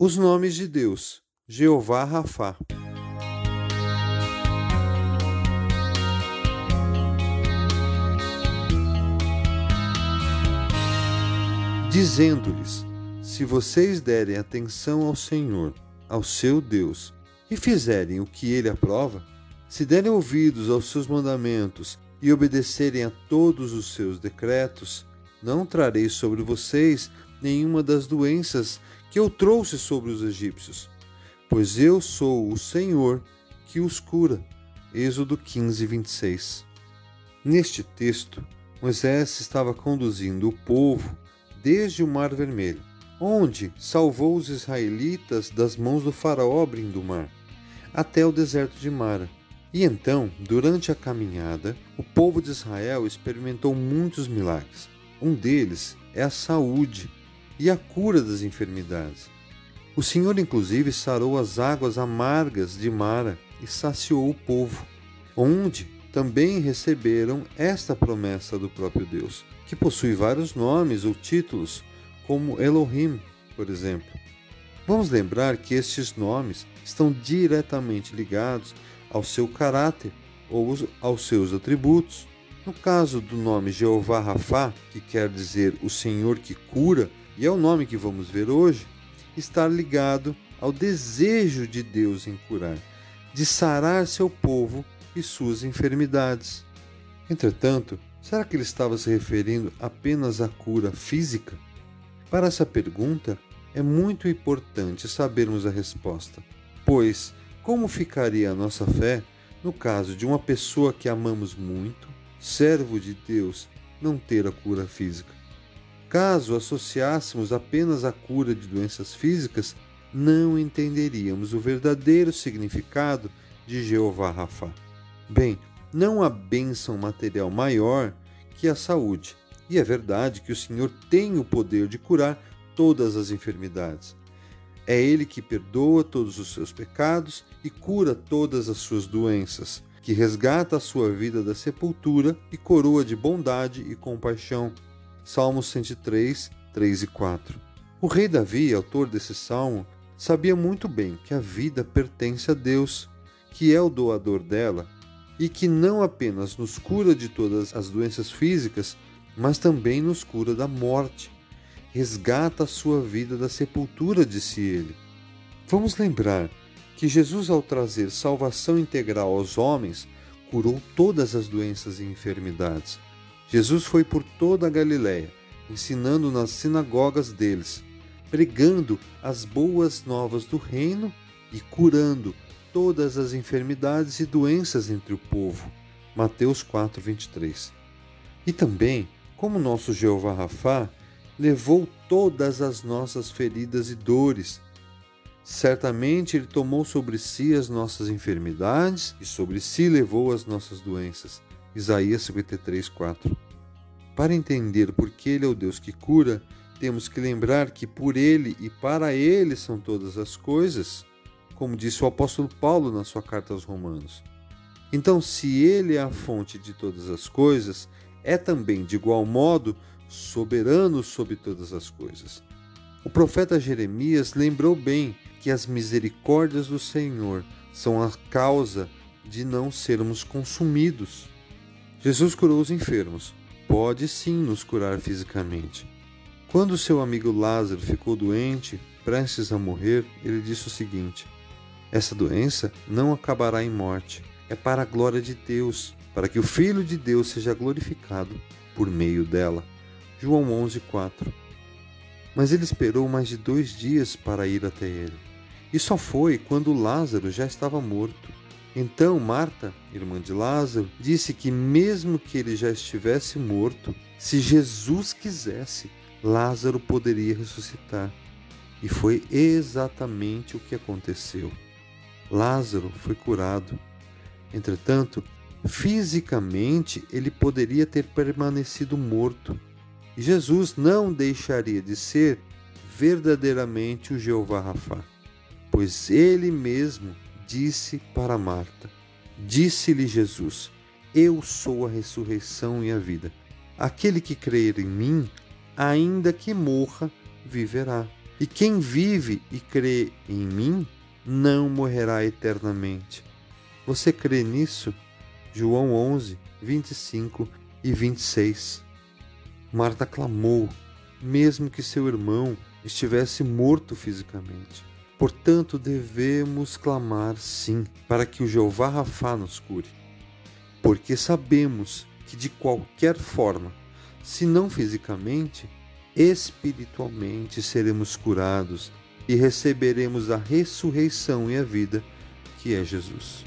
Os nomes de Deus: Jeová Rafá. Dizendo-lhes: Se vocês derem atenção ao Senhor, ao seu Deus, e fizerem o que ele aprova, se derem ouvidos aos seus mandamentos e obedecerem a todos os seus decretos, não trarei sobre vocês nenhuma das doenças que eu trouxe sobre os egípcios, pois eu sou o Senhor que os cura. Êxodo 15, 26. Neste texto, Moisés estava conduzindo o povo desde o Mar Vermelho, onde salvou os israelitas das mãos do faraó abrindo o mar, até o deserto de Mara. E então, durante a caminhada, o povo de Israel experimentou muitos milagres. Um deles é a saúde e a cura das enfermidades. O Senhor, inclusive, sarou as águas amargas de Mara e saciou o povo, onde também receberam esta promessa do próprio Deus, que possui vários nomes ou títulos, como Elohim, por exemplo. Vamos lembrar que estes nomes estão diretamente ligados ao seu caráter ou aos seus atributos. No caso do nome Jeová Rafá, que quer dizer o Senhor que cura, e é o nome que vamos ver hoje, está ligado ao desejo de Deus em curar, de sarar seu povo e suas enfermidades. Entretanto, será que ele estava se referindo apenas à cura física? Para essa pergunta, é muito importante sabermos a resposta, pois como ficaria a nossa fé no caso de uma pessoa que amamos muito, servo de Deus, não ter a cura física? Caso associássemos apenas a cura de doenças físicas, não entenderíamos o verdadeiro significado de Jeová Rafa. Bem, não há bênção material maior que a saúde, e é verdade que o Senhor tem o poder de curar todas as enfermidades. É Ele que perdoa todos os seus pecados e cura todas as suas doenças, que resgata a sua vida da sepultura e coroa de bondade e compaixão Salmos 103, 3 e 4. O rei Davi, autor desse salmo, sabia muito bem que a vida pertence a Deus, que é o doador dela, e que não apenas nos cura de todas as doenças físicas, mas também nos cura da morte. Resgata a sua vida da sepultura, disse ele. Vamos lembrar que Jesus, ao trazer salvação integral aos homens, curou todas as doenças e enfermidades. Jesus foi por toda a Galiléia, ensinando nas sinagogas deles, pregando as boas novas do reino e curando todas as enfermidades e doenças entre o povo. Mateus 4:23. E também, como nosso Jeová Rafá, levou todas as nossas feridas e dores. Certamente ele tomou sobre si as nossas enfermidades e sobre si levou as nossas doenças. Isaías 53, 4. Para entender por que Ele é o Deus que cura, temos que lembrar que por Ele e para Ele são todas as coisas, como disse o apóstolo Paulo na sua carta aos Romanos. Então, se Ele é a fonte de todas as coisas, é também, de igual modo, soberano sobre todas as coisas. O profeta Jeremias lembrou bem que as misericórdias do Senhor são a causa de não sermos consumidos. Jesus curou os enfermos, pode sim nos curar fisicamente. Quando seu amigo Lázaro ficou doente, prestes a morrer, ele disse o seguinte: Essa doença não acabará em morte, é para a glória de Deus, para que o Filho de Deus seja glorificado por meio dela. João 11:4. Mas ele esperou mais de dois dias para ir até ele. E só foi quando Lázaro já estava morto. Então Marta, irmã de Lázaro, disse que, mesmo que ele já estivesse morto, se Jesus quisesse, Lázaro poderia ressuscitar. E foi exatamente o que aconteceu. Lázaro foi curado. Entretanto, fisicamente ele poderia ter permanecido morto. E Jesus não deixaria de ser verdadeiramente o Jeová Rafa, pois ele mesmo disse para Marta: Disse-lhe Jesus: Eu sou a ressurreição e a vida. Aquele que crer em mim, ainda que morra, viverá. E quem vive e crê em mim não morrerá eternamente. Você crê nisso? João 11, 25 e 26. Marta clamou, mesmo que seu irmão estivesse morto fisicamente. Portanto, devemos clamar sim, para que o Jeová Rafá nos cure. Porque sabemos que de qualquer forma, se não fisicamente, espiritualmente seremos curados e receberemos a ressurreição e a vida que é Jesus.